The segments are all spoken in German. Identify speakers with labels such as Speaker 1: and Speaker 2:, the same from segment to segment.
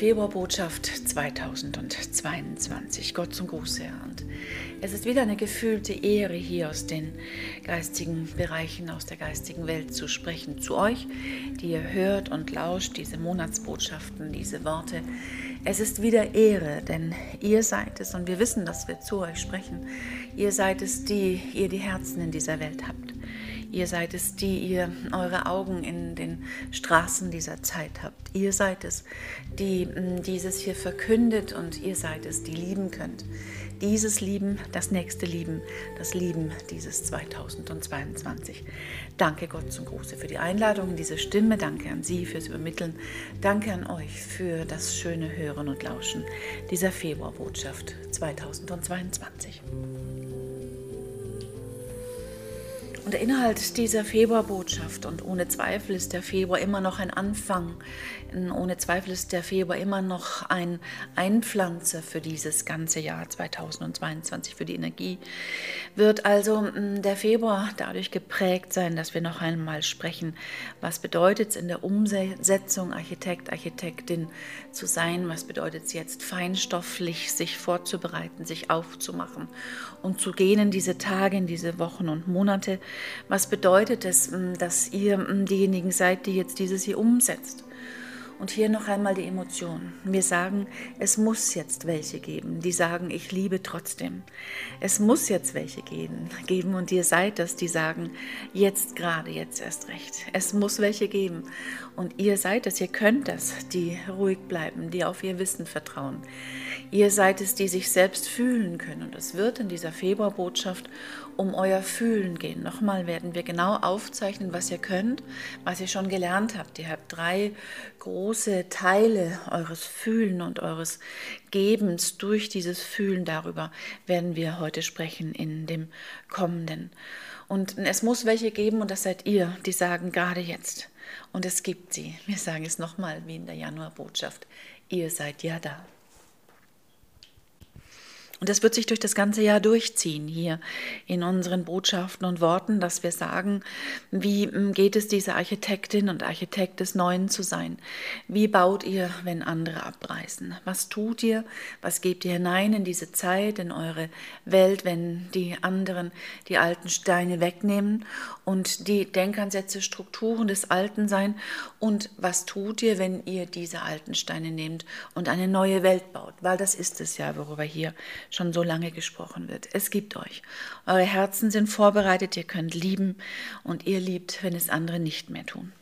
Speaker 1: Februarbotschaft 2022. Gott zum Gruß, Herr. Und es ist wieder eine gefühlte Ehre, hier aus den geistigen Bereichen, aus der geistigen Welt zu sprechen. Zu euch, die ihr hört und lauscht, diese Monatsbotschaften, diese Worte. Es ist wieder Ehre, denn ihr seid es, und wir wissen, dass wir zu euch sprechen. Ihr seid es, die ihr die Herzen in dieser Welt habt. Ihr seid es, die ihr eure Augen in den Straßen dieser Zeit habt. Ihr seid es, die mm, dieses hier verkündet und ihr seid es, die lieben könnt. Dieses Lieben, das nächste Lieben, das Lieben dieses 2022. Danke Gott zum Gruße für die Einladung in diese Stimme. Danke an Sie fürs Übermitteln. Danke an euch für das schöne Hören und Lauschen dieser Februarbotschaft 2022. Und der Inhalt dieser Februarbotschaft, und ohne Zweifel ist der Februar immer noch ein Anfang, ohne Zweifel ist der Februar immer noch ein Einpflanzer für dieses ganze Jahr 2022, für die Energie, wird also mm, der Februar dadurch geprägt sein, dass wir noch einmal sprechen, was bedeutet es in der Umsetzung Architekt, Architektin zu sein, was bedeutet es jetzt feinstofflich sich vorzubereiten, sich aufzumachen und zu gehen in diese Tage, in diese Wochen und Monate, was bedeutet es, mm, dass ihr mm, diejenigen seid, die jetzt dieses hier umsetzt? Und hier noch einmal die Emotion. Wir sagen, es muss jetzt welche geben, die sagen, ich liebe trotzdem. Es muss jetzt welche geben, geben und ihr seid das, die sagen, jetzt gerade, jetzt erst recht. Es muss welche geben und ihr seid es, ihr könnt das, die ruhig bleiben, die auf ihr Wissen vertrauen. Ihr seid es, die sich selbst fühlen können und es wird in dieser Februarbotschaft um euer Fühlen gehen. Nochmal werden wir genau aufzeichnen, was ihr könnt, was ihr schon gelernt habt. Ihr habt drei große Teile eures Fühlen und eures Gebens durch dieses Fühlen. Darüber werden wir heute sprechen in dem kommenden. Und es muss welche geben, und das seid ihr, die sagen gerade jetzt. Und es gibt sie. Wir sagen es nochmal wie in der Januarbotschaft. Ihr seid ja da. Und das wird sich durch das ganze Jahr durchziehen hier in unseren Botschaften und Worten, dass wir sagen, wie hm, geht es dieser Architektin und Architekt des Neuen zu sein? Wie baut ihr, wenn andere abreißen? Was tut ihr? Was gebt ihr hinein in diese Zeit, in eure Welt, wenn die anderen die alten Steine wegnehmen und die Denkansätze, Strukturen des Alten sein? Und was tut ihr, wenn ihr diese alten Steine nehmt und eine neue Welt baut? Weil das ist es ja, worüber hier schon so lange gesprochen wird. Es gibt euch. Eure Herzen sind vorbereitet, ihr könnt lieben und ihr liebt, wenn es andere nicht mehr tun.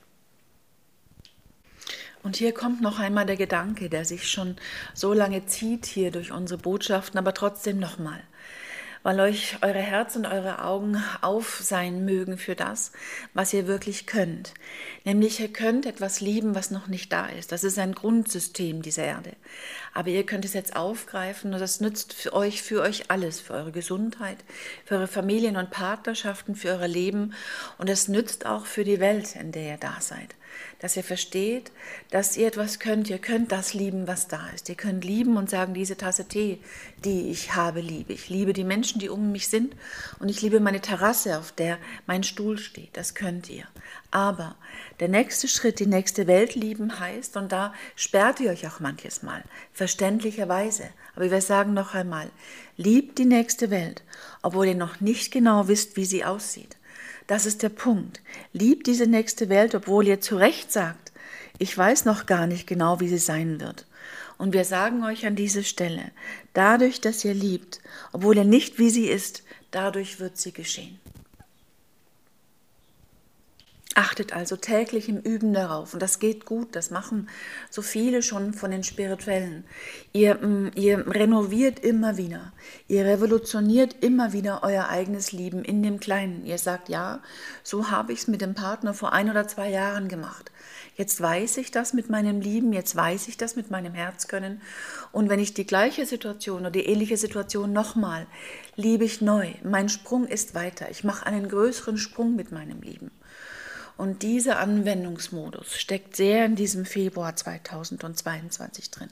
Speaker 1: Und hier kommt noch einmal der Gedanke, der sich schon so lange zieht hier durch unsere Botschaften, aber trotzdem nochmal weil euch eure Herz und eure Augen auf sein mögen für das, was ihr wirklich könnt. Nämlich ihr könnt etwas lieben, was noch nicht da ist. Das ist ein Grundsystem dieser Erde. Aber ihr könnt es jetzt aufgreifen und das nützt für euch, für euch alles, für eure Gesundheit, für eure Familien und Partnerschaften, für euer Leben und es nützt auch für die Welt, in der ihr da seid dass ihr versteht, dass ihr etwas könnt. Ihr könnt das lieben, was da ist. Ihr könnt lieben und sagen, diese Tasse Tee, die ich habe, liebe. Ich liebe die Menschen, die um mich sind und ich liebe meine Terrasse, auf der mein Stuhl steht. Das könnt ihr. Aber der nächste Schritt, die nächste Welt lieben heißt, und da sperrt ihr euch auch manches Mal, verständlicherweise. Aber wir sagen noch einmal, liebt die nächste Welt, obwohl ihr noch nicht genau wisst, wie sie aussieht. Das ist der Punkt. Liebt diese nächste Welt, obwohl ihr zu Recht sagt, ich weiß noch gar nicht genau, wie sie sein wird. Und wir sagen euch an diese Stelle, dadurch, dass ihr liebt, obwohl ihr nicht wie sie ist, dadurch wird sie geschehen. Achtet also täglich im Üben darauf. Und das geht gut, das machen so viele schon von den Spirituellen. Ihr, mm, ihr renoviert immer wieder, ihr revolutioniert immer wieder euer eigenes Lieben in dem Kleinen. Ihr sagt, ja, so habe ich es mit dem Partner vor ein oder zwei Jahren gemacht. Jetzt weiß ich das mit meinem Lieben, jetzt weiß ich das mit meinem Herzkönnen. Und wenn ich die gleiche Situation oder die ähnliche Situation nochmal, liebe ich neu. Mein Sprung ist weiter. Ich mache einen größeren Sprung mit meinem Lieben. Und dieser Anwendungsmodus steckt sehr in diesem Februar 2022 drin.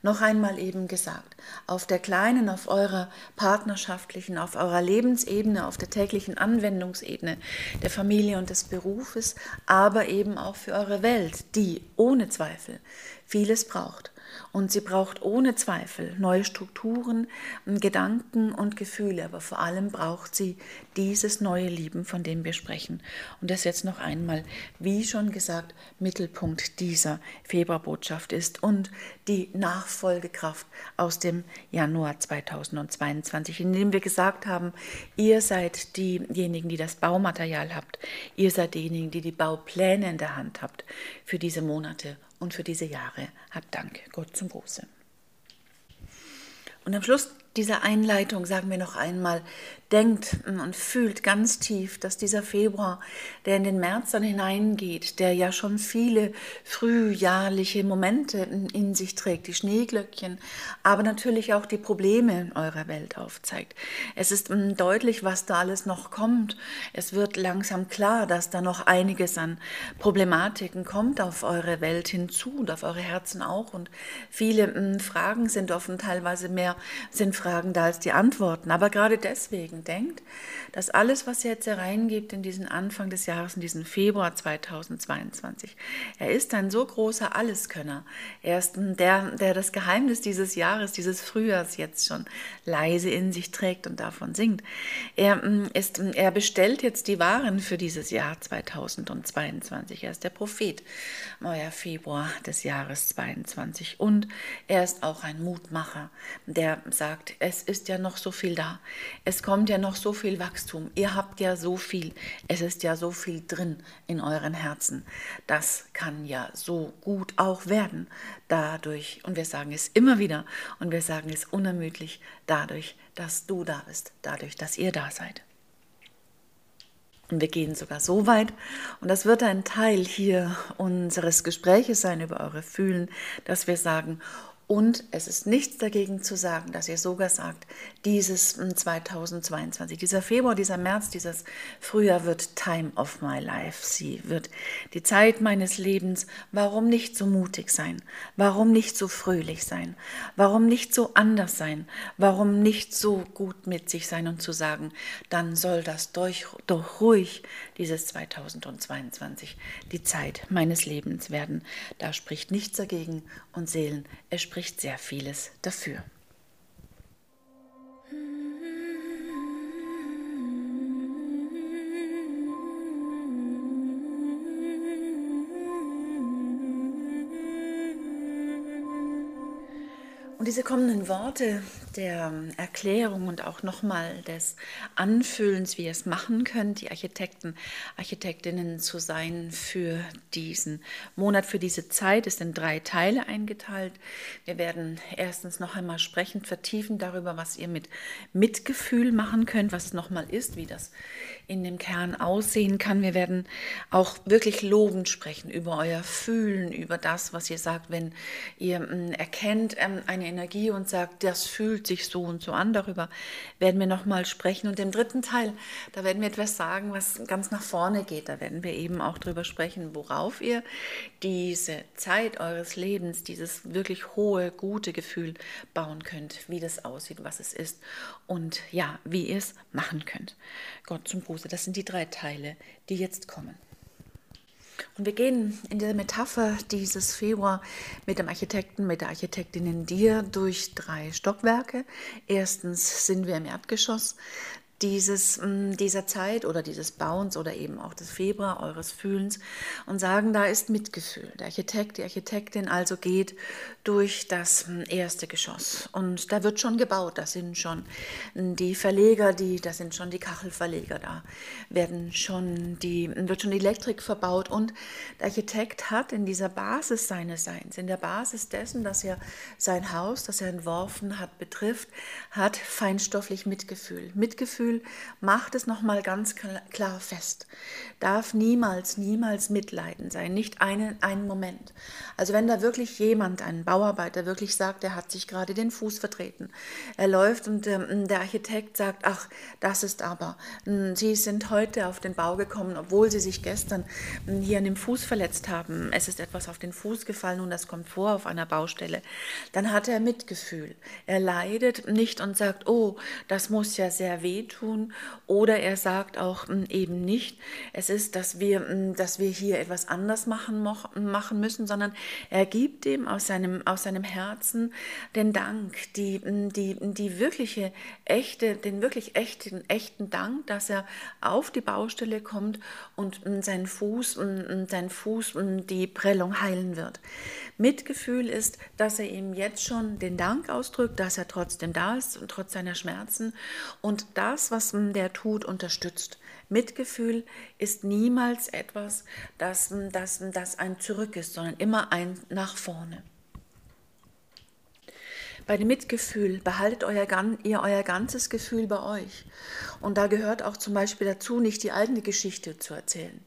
Speaker 1: Noch einmal eben gesagt, auf der kleinen, auf eurer partnerschaftlichen, auf eurer Lebensebene, auf der täglichen Anwendungsebene der Familie und des Berufes, aber eben auch für eure Welt, die ohne Zweifel vieles braucht. Und sie braucht ohne Zweifel neue Strukturen, Gedanken und Gefühle. Aber vor allem braucht sie dieses neue Lieben, von dem wir sprechen. Und das jetzt noch einmal, wie schon gesagt, Mittelpunkt dieser Februarbotschaft ist und die Nachfolgekraft aus dem Januar 2022, in dem wir gesagt haben, ihr seid diejenigen, die das Baumaterial habt. Ihr seid diejenigen, die die Baupläne in der Hand habt für diese Monate und für diese Jahre. Habt Dank, Gott zum Große. Und am Schluss dieser Einleitung sagen wir noch einmal, denkt und fühlt ganz tief, dass dieser Februar, der in den März dann hineingeht, der ja schon viele frühjahrliche Momente in sich trägt, die Schneeglöckchen, aber natürlich auch die Probleme in eurer Welt aufzeigt. Es ist mm, deutlich, was da alles noch kommt. Es wird langsam klar, dass da noch einiges an Problematiken kommt auf eure Welt hinzu und auf eure Herzen auch. Und viele mm, Fragen sind offen, teilweise mehr sind Fragen da als die Antworten. Aber gerade deswegen denkt, dass alles, was er jetzt hereingibt in diesen Anfang des Jahres, in diesen Februar 2022, er ist ein so großer Alleskönner. Er ist der, der das Geheimnis dieses Jahres, dieses Frühjahrs jetzt schon leise in sich trägt und davon singt. Er, mm, ist, er bestellt jetzt die Waren für dieses Jahr 2022. Er ist der Prophet, euer Februar des Jahres 22. Und er ist auch ein Mutmacher, der sagt, es ist ja noch so viel da. Es kommt ja noch so viel Wachstum. Ihr habt ja so viel. Es ist ja so viel drin in euren Herzen. Das kann ja so gut auch werden dadurch. Und wir sagen es immer wieder und wir sagen es unermüdlich dadurch, dass du da bist, dadurch, dass ihr da seid. Und wir gehen sogar so weit, und das wird ein Teil hier unseres Gespräches sein über eure Fühlen, dass wir sagen, und es ist nichts dagegen zu sagen, dass ihr sogar sagt, dieses 2022, hm, dieser Februar, dieser März, dieses Frühjahr wird Time of my life. Sie wird die Zeit meines Lebens. Warum nicht so mutig sein? Warum nicht so fröhlich sein? Warum nicht so anders sein? Warum nicht so gut mit sich sein und zu sagen, dann soll das durch, doch ruhig dieses 2022 die Zeit meines Lebens werden. Da spricht nichts dagegen und Seelen, es spricht spricht sehr vieles dafür. Und diese kommenden Worte der Erklärung und auch nochmal des Anfühlens, wie ihr es machen könnt, die Architekten, Architektinnen zu sein für diesen Monat, für diese Zeit, ist in drei Teile eingeteilt. Wir werden erstens noch einmal sprechen, vertiefen darüber, was ihr mit Mitgefühl machen könnt, was es nochmal ist, wie das in dem Kern aussehen kann. Wir werden auch wirklich lobend sprechen über euer Fühlen, über das, was ihr sagt, wenn ihr mm, erkennt ähm, eine Energie und sagt, das fühlt sich so und so an. Darüber werden wir nochmal sprechen. Und im dritten Teil, da werden wir etwas sagen, was ganz nach vorne geht. Da werden wir eben auch darüber sprechen, worauf ihr diese Zeit eures Lebens, dieses wirklich hohe, gute Gefühl bauen könnt, wie das aussieht, was es ist und ja, wie ihr es machen könnt. Gott zum Gruße. Das sind die drei Teile, die jetzt kommen. Und wir gehen in der Metapher dieses Februar mit dem Architekten, mit der Architektin in dir durch drei Stockwerke. Erstens sind wir im Erdgeschoss, dieses, mm, dieser Zeit oder dieses Bauens oder eben auch des Februar eures Fühlens und sagen, da ist Mitgefühl. Der Architekt, die Architektin also geht durch das mm, erste Geschoss und da wird schon gebaut, da sind schon die Verleger, die, da sind schon die Kachelverleger, da werden schon die, wird schon die Elektrik verbaut und der Architekt hat in dieser Basis seines Seins, in der Basis dessen, dass er sein Haus, das er entworfen hat, betrifft, hat feinstofflich Mitgefühl. Mitgefühl Gefühl macht es nochmal ganz klar fest. Darf niemals, niemals Mitleiden sein, nicht einen, einen Moment. Also wenn da wirklich jemand, ein Bauarbeiter, wirklich sagt, er hat sich gerade den Fuß vertreten, er läuft und ähm, der Architekt sagt, ach, das ist aber, hm, Sie sind heute auf den Bau gekommen, obwohl Sie sich gestern hm, hier an dem Fuß verletzt haben, es ist etwas auf den Fuß gefallen und das kommt vor auf einer Baustelle, dann hat er Mitgefühl. Er leidet nicht und sagt, oh, das muss ja sehr wehtun tun. Oder er sagt auch hm, eben nicht, es ist, dass wir, hm, dass wir hier etwas anders machen, machen müssen, sondern er gibt ihm aus seinem, aus seinem Herzen den Dank, die, hm, die, die wirkliche, echte, den wirklich echten, echten Dank, dass er auf die Baustelle kommt und sein Fuß, sein Fuß die Prellung heilen wird. Mitgefühl ist, dass er ihm jetzt schon den Dank ausdrückt, dass er trotzdem da ist und trotz seiner Schmerzen und das, was der tut, unterstützt. Mitgefühl ist niemals etwas, das, das, das ein Zurück ist, sondern immer ein nach vorne. Bei dem Mitgefühl behaltet euer, ihr euer ganzes Gefühl bei euch. Und da gehört auch zum Beispiel dazu, nicht die eigene Geschichte zu erzählen.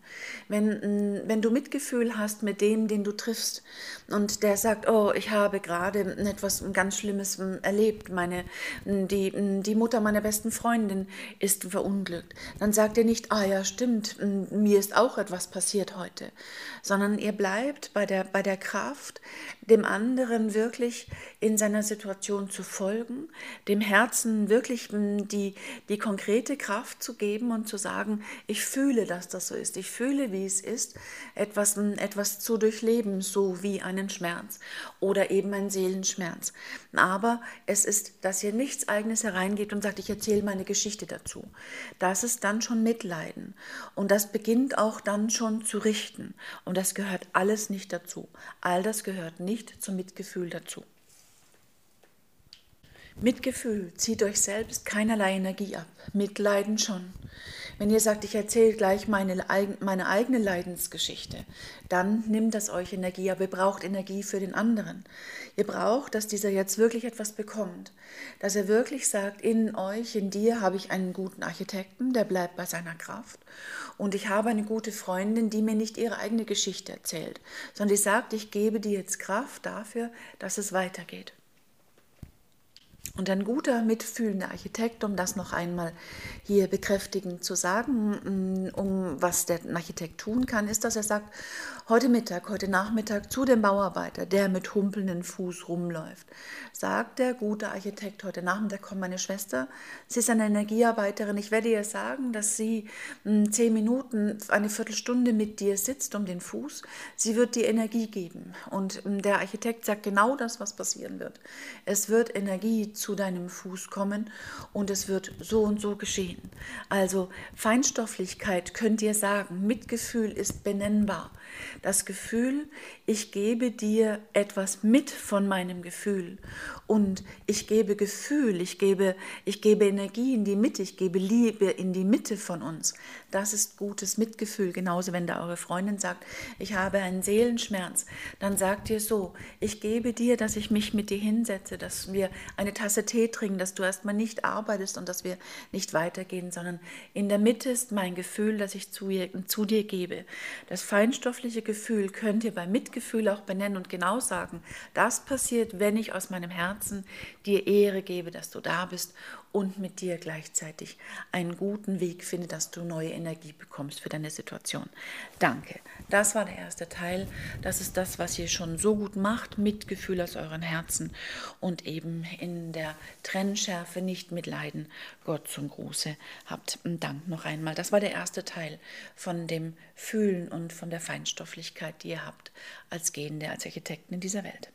Speaker 1: Wenn, mm, wenn du Mitgefühl hast mit dem, den du triffst und der sagt, oh, ich habe gerade etwas ganz Schlimmes mm, erlebt, meine, mm, die, die Mutter meiner besten Freundin ist verunglückt, dann sagt er nicht, ah ja, stimmt, mir ist auch etwas passiert heute, sondern ihr bleibt bei der, bei der Kraft, dem anderen wirklich in seiner Situation zu folgen, dem Herzen wirklich die, die konkrete Kraft zu geben und zu sagen, ich fühle, dass das so ist, ich fühle, wie es ist, etwas, etwas zu durchleben, so wie einen Schmerz oder eben ein Seelenschmerz. Aber es ist, dass ihr nichts eigenes hereingeht und sagt, ich erzähle meine Geschichte dazu. Das ist dann schon Mitleiden und das beginnt auch dann schon zu richten und das gehört alles nicht dazu. All das gehört nicht zum Mitgefühl dazu. Mitgefühl zieht euch selbst keinerlei Energie ab, Mitleiden schon. Wenn ihr sagt, ich erzähle gleich meine, meine eigene Leidensgeschichte, dann nimmt das euch Energie, aber ihr braucht Energie für den anderen. Ihr braucht, dass dieser jetzt wirklich etwas bekommt, dass er wirklich sagt, in euch, in dir habe ich einen guten Architekten, der bleibt bei seiner Kraft und ich habe eine gute Freundin, die mir nicht ihre eigene Geschichte erzählt, sondern die sagt, ich gebe dir jetzt Kraft dafür, dass es weitergeht. Und ein guter, mitfühlender Architekt, um das noch einmal hier bekräftigend zu sagen, mm, um was der Architekt tun kann, ist, dass er sagt, heute Mittag, heute Nachmittag zu dem Bauarbeiter, der mit humpelndem Fuß rumläuft, sagt der gute Architekt, heute Nachmittag kommt meine Schwester, sie ist eine Energiearbeiterin, ich werde ihr sagen, dass sie mm, zehn Minuten, eine Viertelstunde mit dir sitzt um den Fuß, sie wird dir Energie geben. Und mm, der Architekt sagt genau das, was passieren wird. Es wird Energie zu deinem Fuß kommen und es wird so und so geschehen. Also Feinstofflichkeit könnt ihr sagen, Mitgefühl ist benennbar. Das Gefühl, ich gebe dir etwas mit von meinem Gefühl und ich gebe Gefühl, ich gebe, ich gebe Energie in die Mitte, ich gebe Liebe in die Mitte von uns. Das ist gutes Mitgefühl. Genauso, wenn da eure Freundin sagt, ich habe einen Seelenschmerz, dann sagt ihr so, ich gebe dir, dass ich mich mit dir hinsetze, dass wir eine Tasse Tee trinken, dass du erstmal nicht arbeitest und dass wir nicht weitergehen, sondern in der Mitte ist mein Gefühl, das ich zu, zu dir gebe. Das feinstoffliche Gefühl könnt ihr bei Mitgefühl auch benennen und genau sagen, das passiert, wenn ich aus meinem Herzen dir Ehre gebe, dass du da bist und mit dir gleichzeitig einen guten Weg finde, dass du neue Energie bekommst für deine Situation. Danke. Das war der erste Teil. Das ist das, was ihr schon so gut macht, Mitgefühl aus euren Herzen und eben in der Trennschärfe nicht mitleiden. Gott zum Gruße habt. Dank noch einmal. Das war der erste Teil von dem Fühlen und von der Feinstofflichkeit, die ihr habt als Gehende, als Architekten in dieser Welt.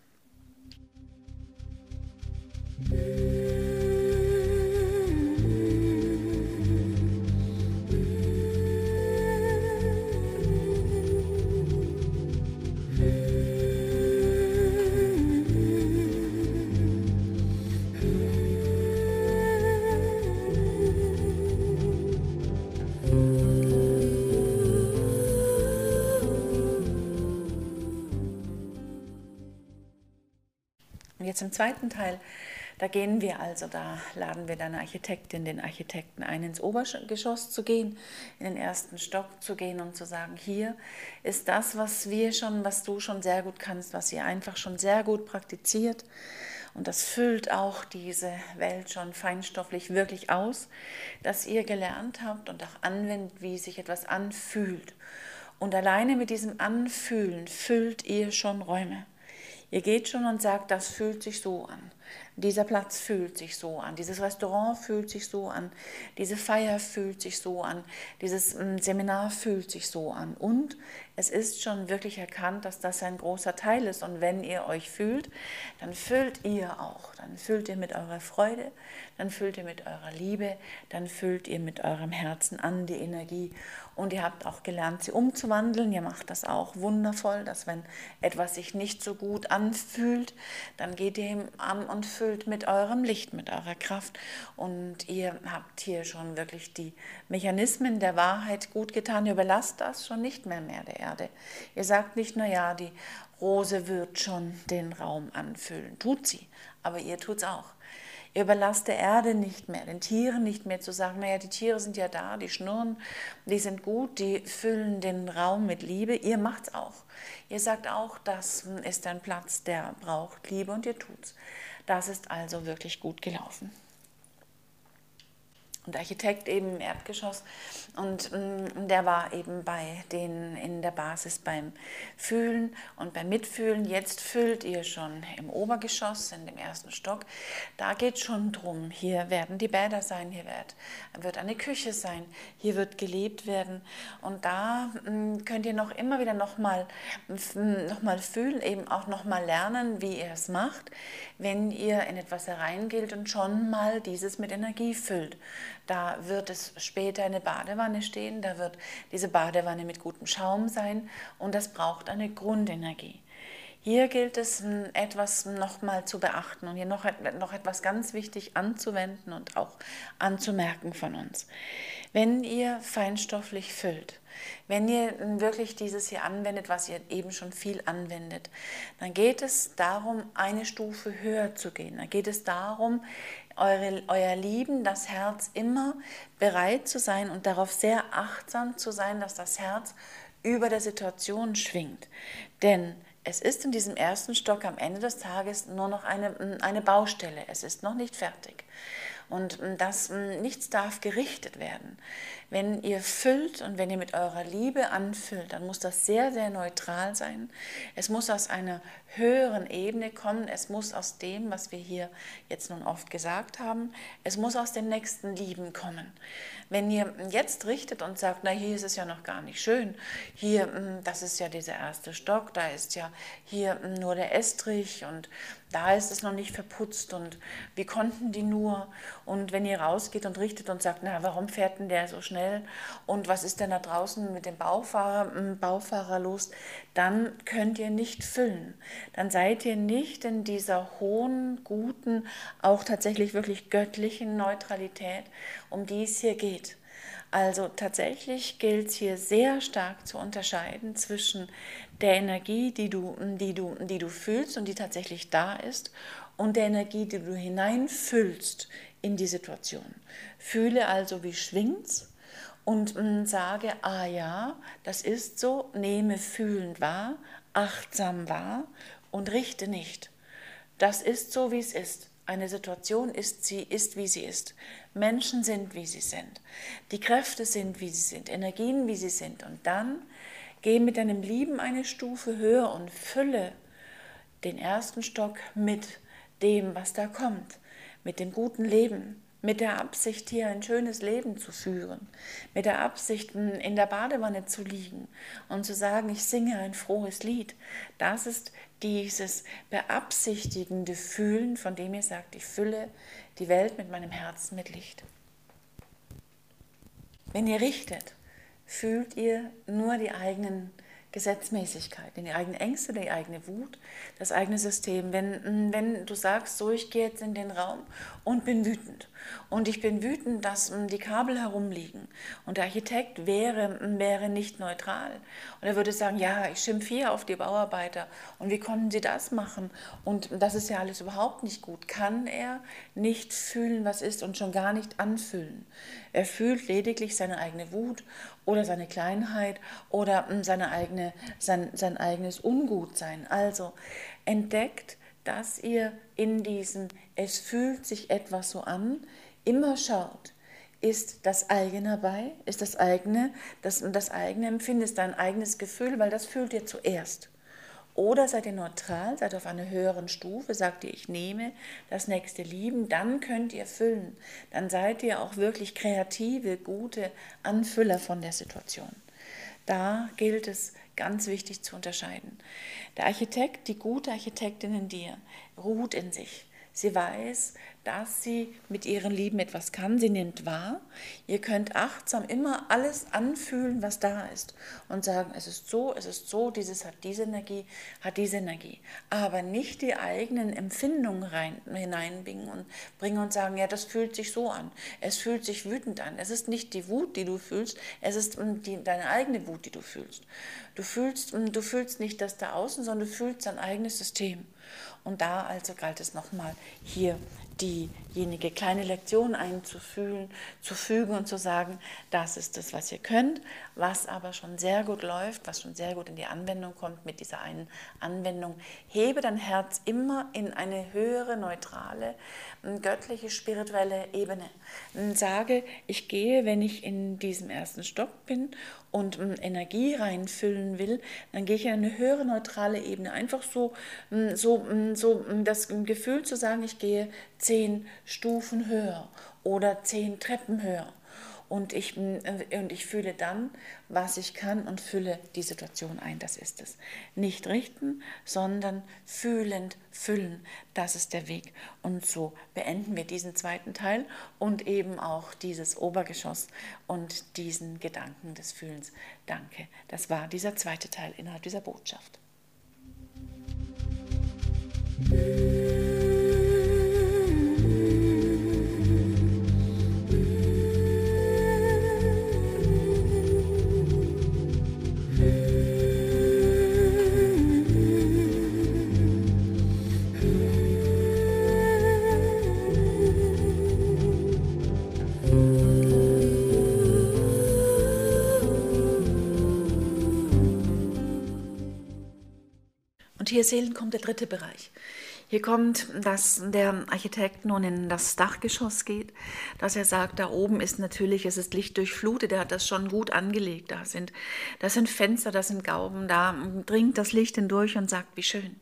Speaker 1: Jetzt im zweiten Teil, da gehen wir also, da laden wir deine Architektin, den Architekten ein, ins Obergeschoss zu gehen, in den ersten Stock zu gehen und zu sagen, hier ist das, was wir schon, was du schon sehr gut kannst, was ihr einfach schon sehr gut praktiziert. Und das füllt auch diese Welt schon feinstofflich wirklich aus, dass ihr gelernt habt und auch anwendet, wie sich etwas anfühlt. Und alleine mit diesem Anfühlen füllt ihr schon Räume. Ihr geht schon und sagt, das fühlt sich so an. dieser Platz fühlt sich so an, dieses Restaurant fühlt sich so an, diese Feier fühlt sich so an, dieses mm, Seminar fühlt sich so an. Und es ist schon wirklich erkannt, dass das ein großer Teil ist. Und wenn ihr euch fühlt, dann füllt ihr auch. Dann füllt ihr mit eurer Freude, dann füllt ihr mit eurer Liebe, dann füllt ihr mit eurem Herzen an die Energie. Und ihr habt auch gelernt, sie umzuwandeln. Ihr macht das auch wundervoll, dass wenn etwas sich nicht so gut anfühlt, dann geht ihr ihm an und füllt mit eurem Licht, mit eurer Kraft. Und ihr habt hier schon wirklich die Mechanismen der Wahrheit gut getan. Ihr überlasst das schon nicht mehr mehr der Erde. Ihr sagt nicht, naja, die Rose wird schon den Raum anfüllen. Tut sie, aber ihr tut es auch. Ihr überlasst der Erde nicht mehr, den Tieren nicht mehr zu sagen, naja, die Tiere sind ja da, die schnurren, die sind gut, die füllen den Raum mit Liebe. Ihr macht's auch. Ihr sagt auch, das ist ein Platz, der braucht Liebe und ihr tut's. Das ist also wirklich gut gelaufen und Architekt eben im Erdgeschoss und mm, der war eben bei denen in der Basis beim Fühlen und beim Mitfühlen. Jetzt füllt ihr schon im Obergeschoss, in dem ersten Stock. Da geht schon drum. Hier werden die Bäder sein, hier wird, wird eine Küche sein, hier wird gelebt werden und da mm, könnt ihr noch immer wieder nochmal noch mal fühlen, eben auch nochmal lernen, wie ihr es macht, wenn ihr in etwas hereingeht und schon mal dieses mit Energie füllt. Da wird es später eine Badewanne stehen, da wird diese Badewanne mit gutem Schaum sein und das braucht eine Grundenergie. Hier gilt es, etwas nochmal zu beachten und hier noch, noch etwas ganz wichtig anzuwenden und auch anzumerken von uns. Wenn ihr feinstofflich füllt, wenn ihr wirklich dieses hier anwendet, was ihr eben schon viel anwendet, dann geht es darum, eine Stufe höher zu gehen. Dann geht es darum, eure, euer Lieben, das Herz immer bereit zu sein und darauf sehr achtsam zu sein, dass das Herz über der Situation schwingt. Denn es ist in diesem ersten Stock am Ende des Tages nur noch eine, eine Baustelle. Es ist noch nicht fertig. Und das nichts darf gerichtet werden. Wenn ihr füllt und wenn ihr mit eurer Liebe anfüllt, dann muss das sehr, sehr neutral sein. Es muss aus einer höheren Ebene kommen. Es muss aus dem, was wir hier jetzt nun oft gesagt haben, es muss aus dem nächsten Lieben kommen. Wenn ihr jetzt richtet und sagt, na hier ist es ja noch gar nicht schön, hier, das ist ja dieser erste Stock, da ist ja hier nur der Estrich und da ist es noch nicht verputzt und wie konnten die nur? Und wenn ihr rausgeht und richtet und sagt, na warum fährt denn der so schnell? und was ist denn da draußen mit dem Baufahrer, hm, Baufahrer los, dann könnt ihr nicht füllen. Dann seid ihr nicht in dieser hohen, guten, auch tatsächlich wirklich göttlichen Neutralität, um die es hier geht. Also tatsächlich gilt es hier sehr stark zu unterscheiden zwischen der Energie, die du, die, du, die du fühlst und die tatsächlich da ist, und der Energie, die du hineinfüllst in die Situation. Fühle also, wie schwingt's und mm, sage, ah ja, das ist so, nehme fühlend wahr, achtsam wahr und richte nicht. Das ist so, wie es ist. Eine Situation ist, sie ist, wie sie ist. Menschen sind, wie sie sind. Die Kräfte sind, wie sie sind. Energien, wie sie sind. Und dann geh mit deinem Lieben eine Stufe höher und fülle den ersten Stock mit dem, was da kommt, mit dem guten Leben, mit der Absicht, hier ein schönes Leben zu führen, mit der Absicht, in der Badewanne zu liegen und zu sagen, ich singe ein frohes Lied. Das ist dieses beabsichtigende Fühlen, von dem ihr sagt, ich fülle die Welt mit meinem Herzen mit Licht. Wenn ihr richtet, fühlt ihr nur die eigenen Gesetzmäßigkeit, die eigenen Ängste, die eigene Wut, das eigene System. Wenn, wenn du sagst, so ich gehe jetzt in den Raum und bin wütend. Und ich bin wütend, dass die Kabel herumliegen. Und der Architekt wäre, wäre nicht neutral. Und er würde sagen, ja, ich schimpfe hier auf die Bauarbeiter. Und wie konnten sie das machen? Und das ist ja alles überhaupt nicht gut, kann er nicht fühlen, was ist und schon gar nicht anfühlen. Er fühlt lediglich seine eigene Wut oder seine Kleinheit oder hm, seine eigene, sein, sein eigenes Ungutsein. Also entdeckt, dass ihr in diesem Es fühlt sich etwas so an, immer schaut, ist das eigene dabei, ist das eigene, das, das eigene Empfinden, ist dein eigenes Gefühl, weil das fühlt ihr zuerst. Oder seid ihr neutral, seid auf einer höheren Stufe, sagt ihr, ich nehme das nächste Lieben, dann könnt ihr füllen. Dann seid ihr auch wirklich kreative, gute Anfüller von der Situation. Da gilt es ganz wichtig zu unterscheiden. Der Architekt, die gute Architektin in dir, ruht in sich. Sie weiß, dass sie mit ihren Lieben etwas kann. Sie nimmt wahr. Ihr könnt achtsam immer alles anfühlen, was da ist und sagen, es ist so, es ist so, dieses hat diese Energie, hat diese Energie. Aber nicht die eigenen Empfindungen rein, hineinbringen und bringen und sagen, ja, das fühlt sich so an. Es fühlt sich wütend an. Es ist nicht die Wut, die du fühlst, es ist hm, die, deine eigene Wut, die du fühlst. Du fühlst, hm, du fühlst nicht das da außen, sondern du fühlst dein eigenes System. Und da also galt es nochmal hier diejenige kleine Lektion einzufühlen, zu fügen und zu sagen, das ist das, was ihr könnt, was aber schon sehr gut läuft, was schon sehr gut in die Anwendung kommt mit dieser einen Anwendung. Hebe dein Herz immer in eine höhere, neutrale, göttliche, spirituelle Ebene. Sage, ich gehe, wenn ich in diesem ersten Stock bin und Energie reinfüllen will, dann gehe ich in eine höhere, neutrale Ebene. Einfach so, so, so das Gefühl zu sagen, ich gehe zehn Stufen höher oder zehn Treppen höher. Und ich, äh, und ich fühle dann, was ich kann und fülle die Situation ein. Das ist es. Nicht richten, sondern fühlend füllen. Das ist der Weg. Und so beenden wir diesen zweiten Teil und eben auch dieses Obergeschoss und diesen Gedanken des Fühlens. Danke. Das war dieser zweite Teil innerhalb dieser Botschaft. Hier Seelen kommt der dritte Bereich. Hier kommt, dass der Architekt nun in das Dachgeschoss geht, dass er sagt, da oben ist natürlich, es ist lichtdurchflutet, er hat das schon gut angelegt. Da sind, das sind Fenster, das sind Gauben, da dringt das Licht hindurch und sagt, wie schön,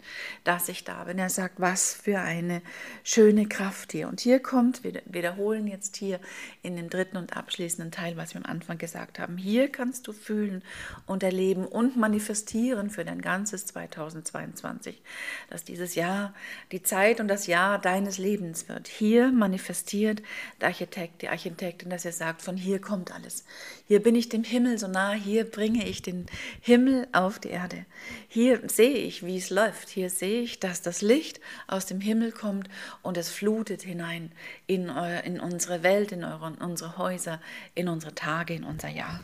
Speaker 1: dass ich da bin. Er sagt, was für eine schöne Kraft hier. Und hier kommt, wir wiederholen jetzt hier in dem dritten und abschließenden Teil, was wir am Anfang gesagt haben. Hier kannst du fühlen und erleben und manifestieren für dein ganzes 2022, dass dieses Jahr die Zeit und das Jahr deines Lebens wird. Hier manifestiert der Architekt, die Architektin, dass er sagt, von hier kommt alles. Hier bin ich dem Himmel so nah, hier bringe ich den Himmel auf die Erde. Hier sehe ich, wie es läuft. Hier sehe ich, dass das Licht aus dem Himmel kommt und es flutet hinein in, euer, in unsere Welt, in, eure, in unsere Häuser, in unsere Tage, in unser Jahr.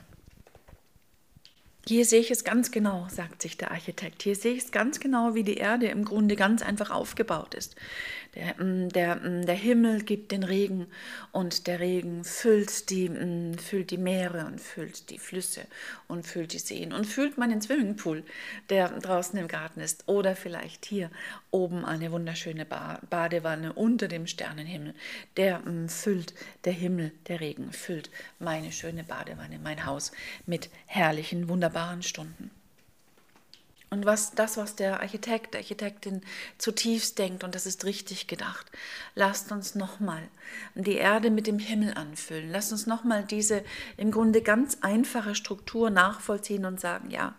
Speaker 1: Hier sehe ich es ganz genau, sagt sich der Architekt. Hier sehe ich es ganz genau, wie die Erde im Grunde ganz einfach aufgebaut ist. Der, mm, der, mm, der Himmel gibt den Regen und der Regen füllt die, mm, füllt die Meere und füllt die Flüsse und füllt die Seen und füllt meinen Swimmingpool, der draußen im Garten ist. Oder vielleicht hier oben eine wunderschöne Badewanne unter dem Sternenhimmel. Der füllt der Himmel, der Regen füllt meine schöne Badewanne, mein Haus mit herrlichen, wunderbaren Stunden. Und was das, was der Architekt, der Architektin zutiefst denkt, und das ist richtig gedacht, lasst uns nochmal die Erde mit dem Himmel anfüllen. Lasst uns nochmal diese im Grunde ganz einfache Struktur nachvollziehen und sagen, ja,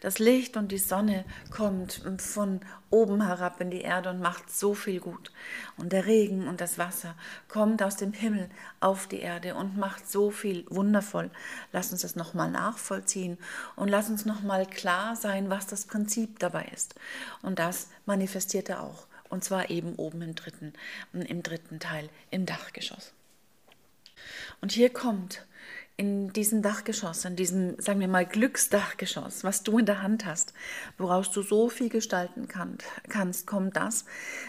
Speaker 1: das Licht und die Sonne kommt von oben herab in die Erde und macht so viel gut. Und der Regen und das Wasser kommt aus dem Himmel auf die Erde und macht so viel wundervoll. Lass uns das nochmal nachvollziehen und lass uns nochmal klar sein, was das Prinzip dabei ist. Und das manifestiert er auch. Und zwar eben oben im dritten, im dritten Teil, im Dachgeschoss. Und hier kommt in diesem Dachgeschoss, in diesem, sagen wir mal, Glücksdachgeschoss, was du in der Hand hast, woraus du so viel gestalten kann, kannst, kommt das,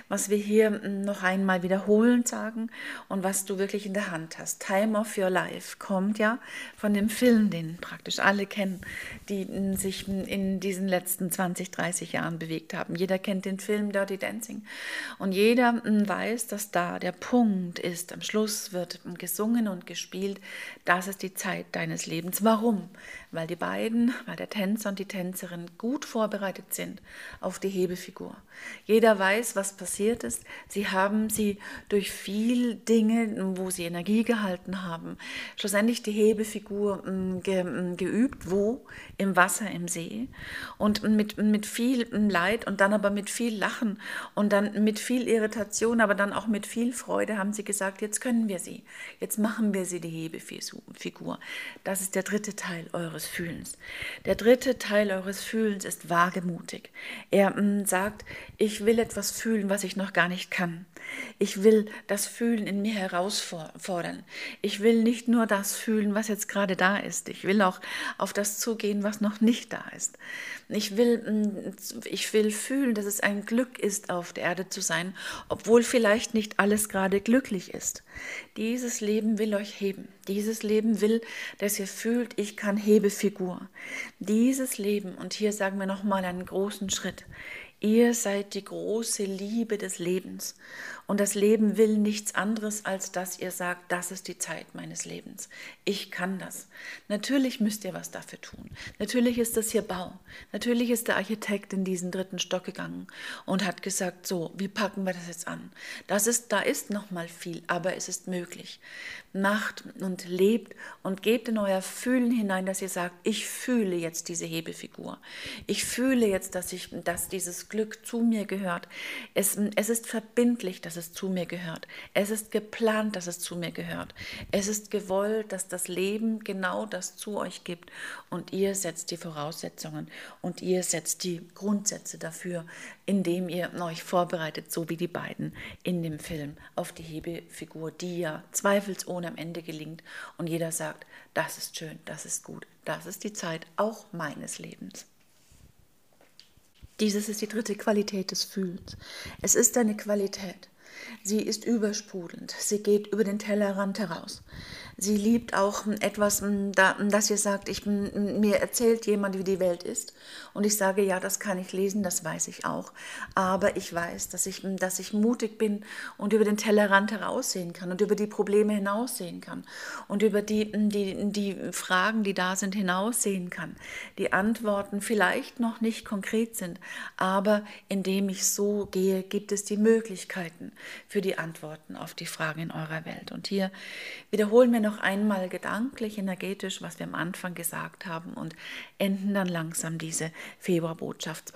Speaker 1: was wir hier noch einmal wiederholend sagen und was du wirklich in der Hand hast. Time of Your Life kommt ja von dem Film, den praktisch alle kennen, die sich in diesen letzten 20, 30 Jahren bewegt haben. Jeder kennt den Film Dirty Dancing und jeder weiß, dass da der Punkt ist. Am Schluss wird gesungen und gespielt, dass es die Zeit deines Lebens. Warum? Weil die beiden, weil der Tänzer und die Tänzerin gut vorbereitet sind auf die Hebefigur. Jeder weiß, was passiert ist. Sie haben sie durch viel Dinge, wo sie Energie gehalten haben, schlussendlich die Hebefigur mm, ge, mm, geübt. Wo? Im Wasser, im See. Und mit, mit viel Leid und dann aber mit viel Lachen und dann mit viel Irritation, aber dann auch mit viel Freude haben sie gesagt, jetzt können wir sie. Jetzt machen wir sie die Hebefigur. Das ist der dritte Teil eures Fühlens. Der dritte Teil eures Fühlens ist wagemutig. Er mm, sagt, ich will etwas fühlen, was ich noch gar nicht kann. Ich will das Fühlen in mir herausfordern. Ich will nicht nur das fühlen, was jetzt gerade da ist. Ich will auch auf das zugehen, was noch nicht da ist. Ich will, mm, ich will fühlen, dass es ein Glück ist, auf der Erde zu sein, obwohl vielleicht nicht alles gerade glücklich ist. Dieses Leben will euch heben. Dieses Leben will, dass ihr fühlt, ich kann Hebefigur. Dieses Leben, und hier sagen wir nochmal einen großen Schritt, Ihr seid die große Liebe des Lebens. Und das Leben will nichts anderes, als dass ihr sagt, das ist die Zeit meines Lebens. Ich kann das. Natürlich müsst ihr was dafür tun. Natürlich ist das hier Bau. Natürlich ist der Architekt in diesen dritten Stock gegangen und hat gesagt, so, wie packen wir das jetzt an? Das ist, da ist noch mal viel, aber es ist möglich. Macht und lebt und gebt in euer Fühlen hinein, dass ihr sagt, ich fühle jetzt diese Hebefigur. Ich fühle jetzt, dass ich, dass dieses Glück zu mir gehört. Es, es ist verbindlich, dass es zu mir gehört. Es ist geplant, dass es zu mir gehört. Es ist gewollt, dass das Leben genau das zu euch gibt. Und ihr setzt die Voraussetzungen und ihr setzt die Grundsätze dafür, indem ihr euch vorbereitet, so wie die beiden in dem Film, auf die Hebefigur, die ja zweifelsohne am Ende gelingt. Und jeder sagt, das ist schön, das ist gut, das ist die Zeit auch meines Lebens. Dieses ist die dritte Qualität des Fühlens. Es ist eine Qualität. Sie ist übersprudelnd. Sie geht über den Tellerrand heraus. Sie liebt auch etwas, das ihr sagt, ich, mir erzählt jemand, wie die Welt ist. Und ich sage, ja, das kann ich lesen, das weiß ich auch. Aber ich weiß, dass ich, dass ich mutig bin und über den Tellerrand heraussehen kann und über die Probleme hinaussehen kann und über die, die, die Fragen, die da sind, hinaussehen kann. Die Antworten vielleicht noch nicht konkret sind, aber indem ich so gehe, gibt es die Möglichkeiten für die Antworten auf die Fragen in eurer Welt. Und hier wiederholen wir noch einmal gedanklich, energetisch, was wir am Anfang gesagt haben und enden dann langsam diese Februarbotschaft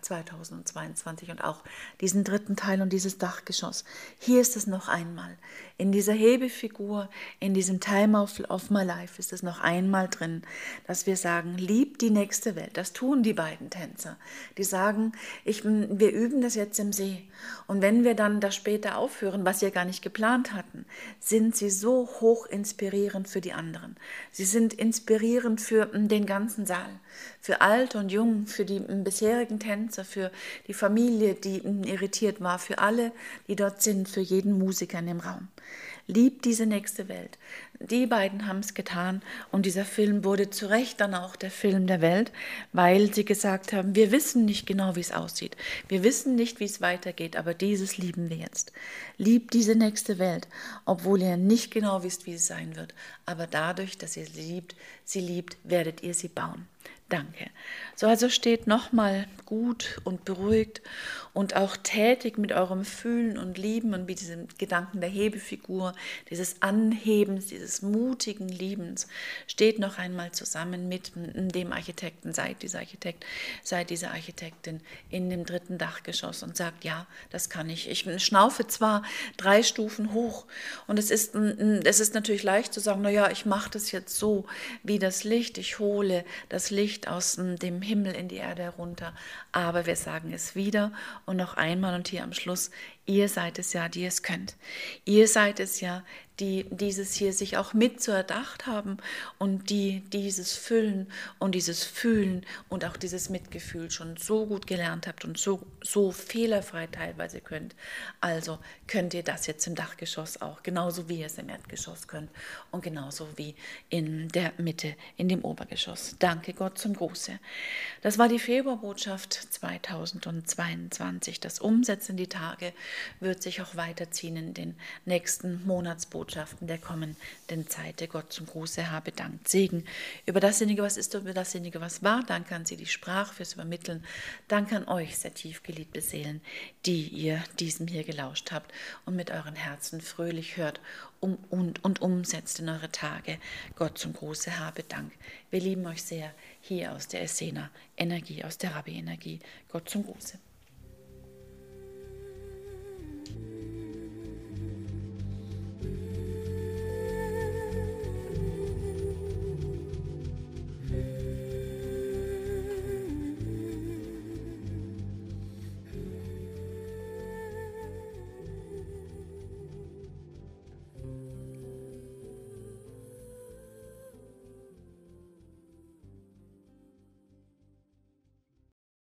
Speaker 1: 2022 und auch diesen dritten Teil und dieses Dachgeschoss. Hier ist es noch einmal. In dieser Hebefigur, in diesem Time of, of My Life ist es noch einmal drin, dass wir sagen, lieb die nächste Welt. Das tun die beiden Tänzer. Die sagen, ich, wir üben das jetzt im See. Und wenn wir dann das später aufhören, was wir gar nicht geplant hatten, sind sie so hoch inspirierend für die anderen. Sie sind inspirierend für den ganzen Saal, für alt und jung, für die bisherigen Tänzer, für die Familie, die irritiert war, für alle, die dort sind, für jeden Musiker in dem Raum liebt diese nächste Welt. Die beiden haben es getan und dieser Film wurde zu Recht dann auch der Film der Welt, weil sie gesagt haben, wir wissen nicht genau, wie es aussieht. Wir wissen nicht, wie es weitergeht, aber dieses lieben wir jetzt. Liebt diese nächste Welt, obwohl ihr nicht genau wisst, wie es sein wird. Aber dadurch, dass ihr sie liebt, sie liebt, werdet ihr sie bauen. Danke. So also steht nochmal gut und beruhigt und auch tätig mit eurem Fühlen und Lieben und mit diesem Gedanken der Hebefigur, dieses Anhebens, dieses mutigen Liebens, steht noch einmal zusammen mit dem Architekten, seid dieser Architekt, seid diese Architektin in dem dritten Dachgeschoss und sagt, ja, das kann ich. Ich schnaufe zwar drei Stufen hoch und es ist, es ist natürlich leicht zu sagen, naja, ich mache das jetzt so wie das Licht, ich hole das Licht aus dem Himmel in die Erde herunter, aber wir sagen es wieder und noch einmal und hier am Schluss, Ihr seid es ja, die es könnt. Ihr seid es ja, die dieses hier sich auch mit zu erdacht haben und die dieses Füllen und dieses Fühlen und auch dieses Mitgefühl schon so gut gelernt habt und so, so fehlerfrei teilweise könnt. Also könnt ihr das jetzt im Dachgeschoss auch, genauso wie ihr es im Erdgeschoss könnt und genauso wie in der Mitte, in dem Obergeschoss. Danke Gott zum Gruße. Das war die Februarbotschaft 2022, das Umsetzen die Tage wird sich auch weiterziehen in den nächsten Monatsbotschaften Botschaften der kommenden Zeit. Der Gott zum Gruße habe Dank. Segen über dasjenige, was ist und über dasjenige, was war. Danke an Sie, die Sprache fürs Übermitteln. Danke an euch, sehr tief geliebte Seelen, die ihr diesem hier gelauscht habt und mit euren Herzen fröhlich hört um, und, und umsetzt in eure Tage. Gott zum Gruße habe Dank. Wir lieben euch sehr hier aus der Essener Energie, aus der Rabbi-Energie. Gott zum Gruße.